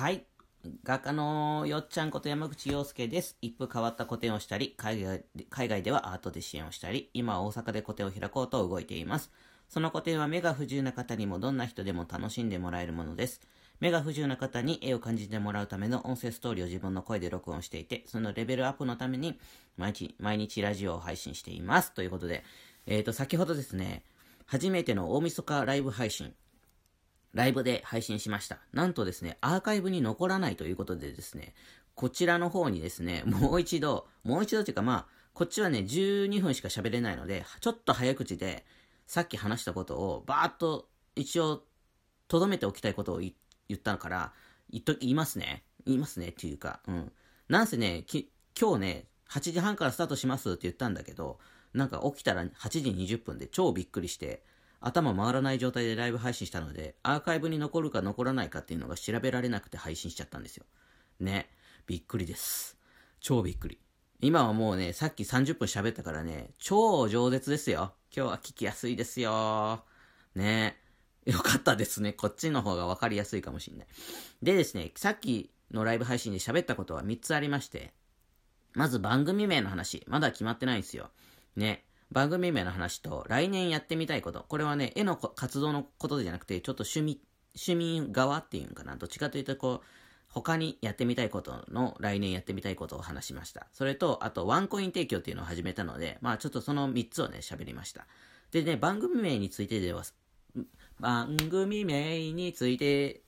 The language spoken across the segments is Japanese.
はい。画家のよっちゃんこと山口洋介です。一風変わった個展をしたり、海外で海外ではアートで支援をしたり、今は大阪で個展を開こうと動いています。その個展は目が不自由な方にもどんな人でも楽しんでもらえるものです。目が不自由な方に絵を感じてもらうための音声ストーリーを自分の声で録音していて、そのレベルアップのために毎日、毎日ラジオを配信しています。ということで、えっ、と、先ほどですね、初めての大晦日ライブ配信、ライブで配信しました。なんとですね、アーカイブに残らないということでですね、こちらの方にですね、もう一度、もう一度というかまあ、こっちはね、12分しか喋れないので、ちょっと早口で、さっき話したことを、バーっと、一応、とどめておきたいことを言ったから、言っと、言いますね。言いますねっていうか、うん。なんせね、き今日ね、8時半からスタートしますって言ったんだけど、なんか起きたら8時20分で超びっくりして、頭回らない状態でライブ配信したので、アーカイブに残るか残らないかっていうのが調べられなくて配信しちゃったんですよ。ね。びっくりです。超びっくり。今はもうね、さっき30分喋ったからね、超饒舌ですよ。今日は聞きやすいですよ。ね。よかったですね。こっちの方が分かりやすいかもしれない。でですね、さっきのライブ配信で喋ったことは3つありまして、まず番組名の話、まだ決まってないんですよ。ね。番組名の話と、来年やってみたいこと。これはね、絵の活動のことじゃなくて、ちょっと趣味、趣味側っていうんかな。どっちかというと、こう、他にやってみたいことの来年やってみたいことを話しました。それと、あと、ワンコイン提供っていうのを始めたので、まあちょっとその3つをね、喋りました。でね、番組名についてでは、番組名について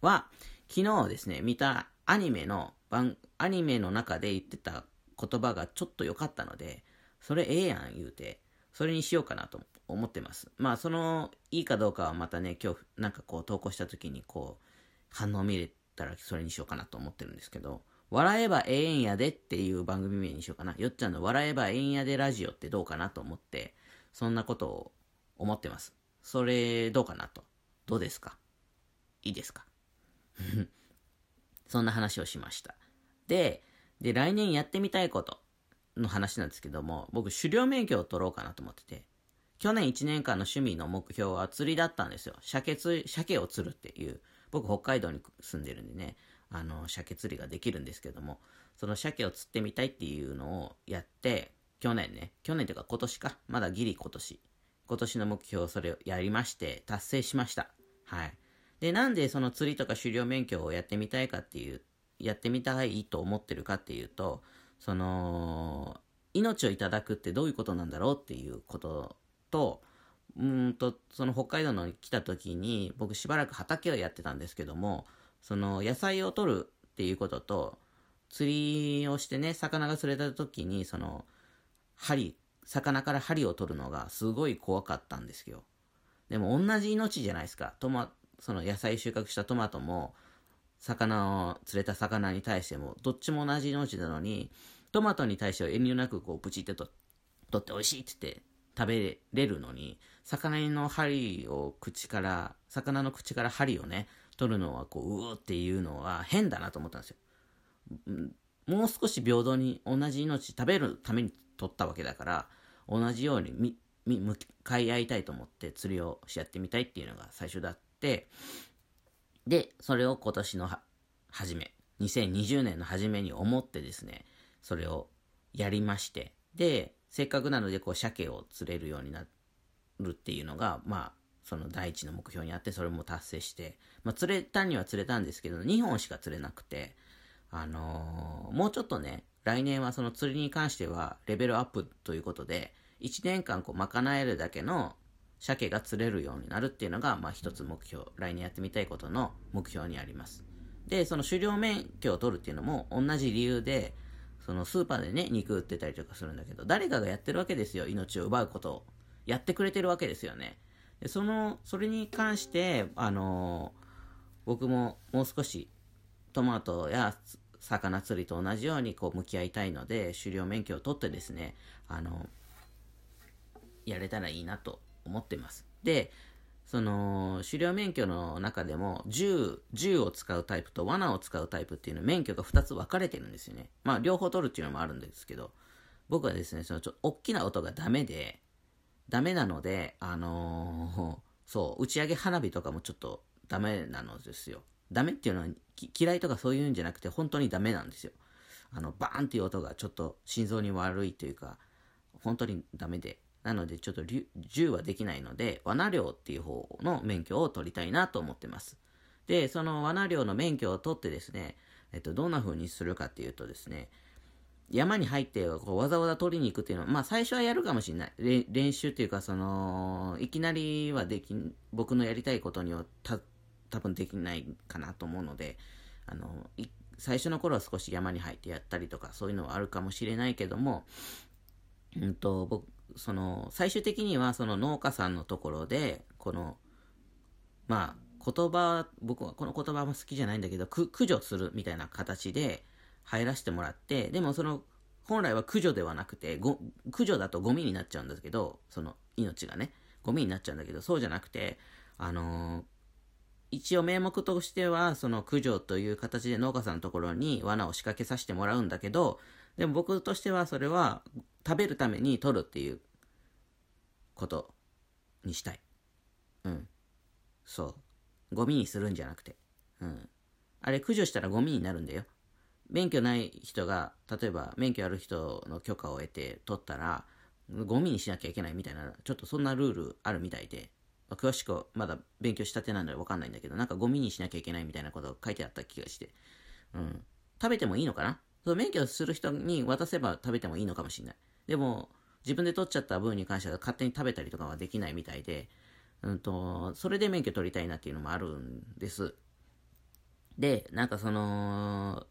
は、昨日ですね、見たアニメの、アニメの中で言ってた言葉がちょっと良かったので、それええやん言うて、それにしようかなと思ってます。まあ、その、いいかどうかはまたね、今日、なんかこう投稿した時にこう、反応見れたらそれにしようかなと思ってるんですけど、笑えばええんやでっていう番組名にしようかな。よっちゃんの笑えばええんやでラジオってどうかなと思って、そんなことを思ってます。それ、どうかなと。どうですか？いいですか？そんな話をしました。で、で、来年やってみたいことの話なんですけども、僕、狩猟免許を取ろうかなと思ってて、去年1年間の趣味の目標は釣りだったんですよ。鮭釣り、鮭を釣るっていう。僕、北海道に住んでるんでね、あの、鮭釣りができるんですけども、その鮭を釣ってみたいっていうのをやって、去年ね、去年というか今年か、まだギリ今年。今年の目標、それをやりまして、達成しました。はい。で、なんでその釣りとか狩猟免許をやってみたいかっていう、やってみたいと思ってるかっていうと、その、命をいただくってどういうことなんだろうっていうことと、うんと、その北海道の来た時に、僕しばらく畑をやってたんですけども、その野菜を取るっていうことと、釣りをしてね、魚が釣れた時に、その、針、魚から針を取るのがすごい怖かったんですよ。でも同じ命じゃないですか。トマ、その野菜収穫したトマトも、魚を釣れた魚に対しても、どっちも同じ命なのに、トマトに対しては遠慮なくこう、プチってと取って美味しいって言って食べれるのに、魚の針を口から、魚の口から針をね、取るのはこう、うーっていうのは変だなと思ったんですよ。もう少し平等に同じ命食べるために取ったわけだから、同じようにみ、み、向かい合いたいと思って釣りをしやってみたいっていうのが最初だって、で、それを今年の、初め、2020年の初めに思ってですね、それをやりまして、で、せっかくなので、こう、鮭を釣れるようになるっていうのが、まあ、その第一の目標にあって、それも達成して、まあ、釣れたには釣れたんですけど、2本しか釣れなくて、あのーもうちょっとね、来年はその釣りに関してはレベルアップということで、1年間こう賄えるだけの鮭が釣れるようになるっていうのが、まあ一つ目標、来年やってみたいことの目標にあります。で、その狩猟免許を取るっていうのも同じ理由で、そのスーパーでね、肉売ってたりとかするんだけど、誰かがやってるわけですよ、命を奪うことを。やってくれてるわけですよね。で、その、それに関して、あのー僕ももう少しトマトや魚釣りと同じようにこう向き合いたいので、狩猟免許を取ってですね、あの、やれたらいいなと思ってます。で、その、狩猟免許の中でも、銃、銃を使うタイプと罠を使うタイプっていうの免許が2つ分かれてるんですよね。まあ、両方取るっていうのもあるんですけど、僕はですね、そのちょ、大きな音がダメで、ダメなので、あのーそう、打ち上げ花火とかもちょっとダメなのですよ。ダメっていうのは嫌いとかそういうんじゃなくて本当にダメなんですよ。あの、バーンっていう音がちょっと心臓に悪いというか、本当にダメで。なのでちょっと銃はできないので、罠猟っていう方の免許を取りたいなと思ってます。で、その罠猟の免許を取ってですね、えっと、どんな風にするかっていうとですね、山に入ってこうわざわざ取りに行くっていうのは、まあ最初はやるかもしれない。練習っていうか、その、いきなりはでき僕のやりたいことにはた多分できないかなと思うので、あの、最初の頃は少し山に入ってやったりとか、そういうのはあるかもしれないけども、うんと、僕、その、最終的にはその農家さんのところで、この、まあ、言葉、僕はこの言葉も好きじゃないんだけど、駆除するみたいな形で、入らせてもらって、でもその、本来は駆除ではなくて、駆除だとゴミになっちゃうんですけど、その命がね、ゴミになっちゃうんだけど、そうじゃなくて、あのー、一応名目としては、その駆除という形で農家さんのところに罠を仕掛けさせてもらうんだけど、でも僕としてはそれは食べるために取るっていうことにしたい。うん。そう。ゴミにするんじゃなくて。うん。あれ駆除したらゴミになるんだよ。免許ない人が、例えば免許ある人の許可を得て取ったら、ゴミにしなきゃいけないみたいな、ちょっとそんなルールあるみたいで、詳しくまだ勉強したてなんでわかんないんだけど、なんかゴミにしなきゃいけないみたいなことが書いてあった気がして。うん。食べてもいいのかな？その免許する人に渡せば食べてもいいのかもしれない。でも、自分で取っちゃった分に関しては勝手に食べたりとかはできないみたいで、うんと、それで免許取りたいなっていうのもあるんです。で、なんかその、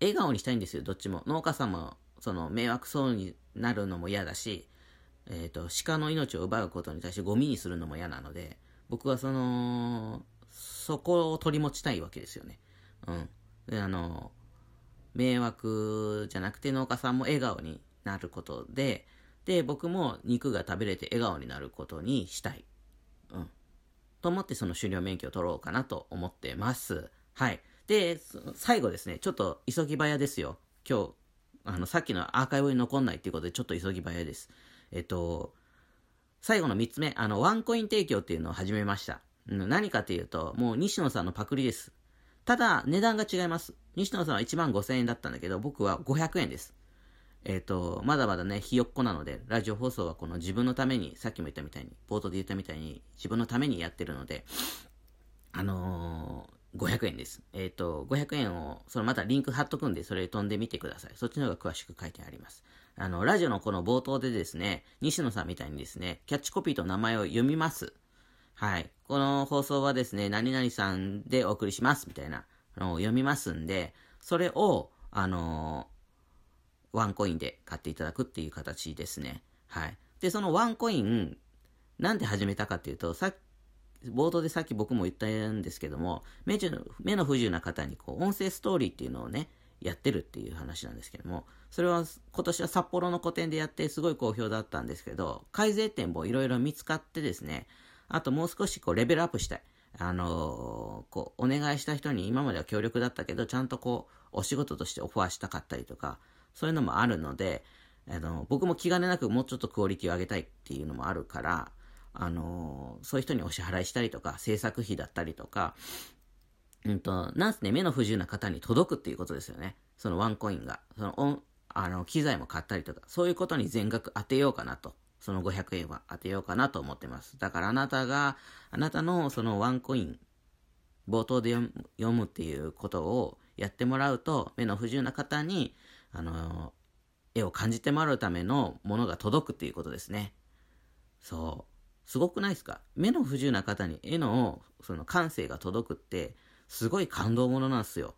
笑顔にしたいんですよ、どっちも。農家さんも、その、迷惑そうになるのも嫌だし、えっ、ー、と、鹿の命を奪うことに対してゴミにするのも嫌なので、僕はその、そこを取り持ちたいわけですよね。うん。で、あの、迷惑じゃなくて農家さんも笑顔になることで、で、僕も肉が食べれて笑顔になることにしたい。うん。と思ってその狩猟免許を取ろうかなと思ってます。はい。で、最後ですね、ちょっと急ぎ早ですよ。今日、あの、さっきのアーカイブに残んないっていうことで、ちょっと急ぎ早です。えっと、最後の3つ目、あの、ワンコイン提供っていうのを始めました。何かっていうと、もう西野さんのパクリです。ただ、値段が違います。西野さんは1万5000円だったんだけど、僕は500円です。えっ、ー、と、まだまだね、ひよっこなので、ラジオ放送はこの自分のために、さっきも言ったみたいに、冒頭で言ったみたいに、自分のためにやってるので、あの500円です。えっ、ー、と、500円を、そのまたリンク貼っとくんで、それ飛んでみてください。そっちの方が詳しく書いてあります。あの、ラジオのこの冒頭でですね、西野さんみたいにですね、キャッチコピーと名前を読みます。はい。この放送はですね、何々さんでお送りします、みたいなのを読みますんで、それを、あのー、ワンコインで買っていただくっていう形ですね。はい。で、そのワンコイン、なんで始めたかっていうと、さっ冒頭でさっき僕も言ったんですけども、目の不自由な方にこう音声ストーリーっていうのをね、やってるっていう話なんですけども、それは今年は札幌の個展でやってすごい好評だったんですけど、改善点もいろいろ見つかってですね、あともう少しこうレベルアップしたい。あのー、こう、お願いした人に今までは協力だったけど、ちゃんとこう、お仕事としてオファーしたかったりとか、そういうのもあるので、あの、僕も気兼ねなくもうちょっとクオリティを上げたいっていうのもあるから、あのそういう人にお支払いしたりとか、制作費だったりとか、うんと、なんすね、目の不自由な方に届くっていうことですよね。そのワンコインが。その、あの、機材も買ったりとか、そういうことに全額当てようかなと。その500円は当てようかなと思ってます。だからあなたが、あなたのそのワンコイン、冒頭で読むっていうことをやってもらうと、目の不自由な方に、あの、絵を感じてもらうためのものが届くっていうことですね。そう。すごくないですか？目の不自由な方に絵のその感性が届くって、すごい感動ものなんですよ。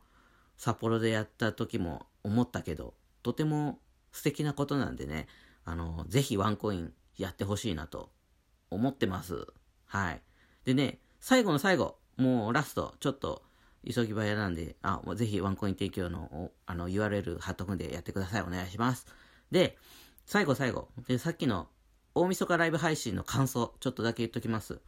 札幌でやった時も思ったけど、とても素敵なことなんでね、あの、ぜひワンコインやってほしいなと思ってます。はい。でね、最後の最後、もうラスト、ちょっと急ぎ早なんで、あ、ぜひワンコイン提供のあの URL 貼っとくんでやってください。お願いします。で、最後最後。で、さっきの大晦日ライブ配信の感想、ちょっとだけ言っときます。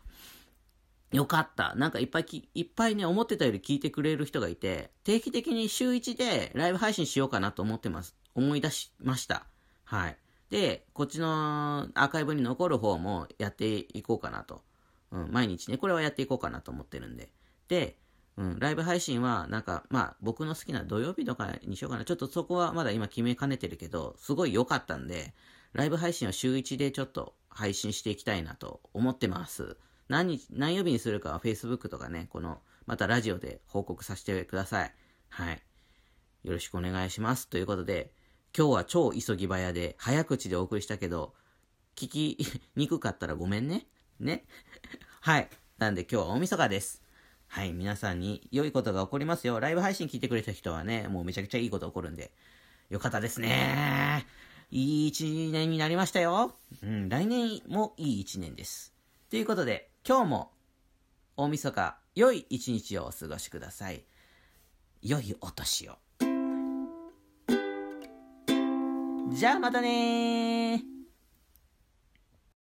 よかった。なんかいっぱいき、いっぱいね、思ってたより聞いてくれる人がいて、定期的に週1でライブ配信しようかなと思ってます。思い出しました。はい。で、こっちのアーカイブに残る方もやっていこうかなと。うん、毎日ね、これはやっていこうかなと思ってるんで。で、うん、ライブ配信は、なんか、まあ、僕の好きな土曜日とかにしようかな。ちょっとそこはまだ今決めかねてるけど、すごい良かったんで、ライブ配信は週1でちょっと配信していきたいなと思ってます。何日、何曜日にするかは Facebook とかね、この、またラジオで報告させてください。はい。よろしくお願いします。ということで、今日は超急ぎ早で、早口でお送りしたけど、聞きにくかったらごめんね。ね。はい。なんで今日は大晦日です。はい。皆さんに良いことが起こりますよ。ライブ配信聞いてくれた人はね、もうめちゃくちゃいいこと起こるんで。よかったですね。いい一年になりましたよ。うん。来年もいい一年です。ということで、今日も大晦日、良い一日をお過ごしください。良いお年を。じゃあまたね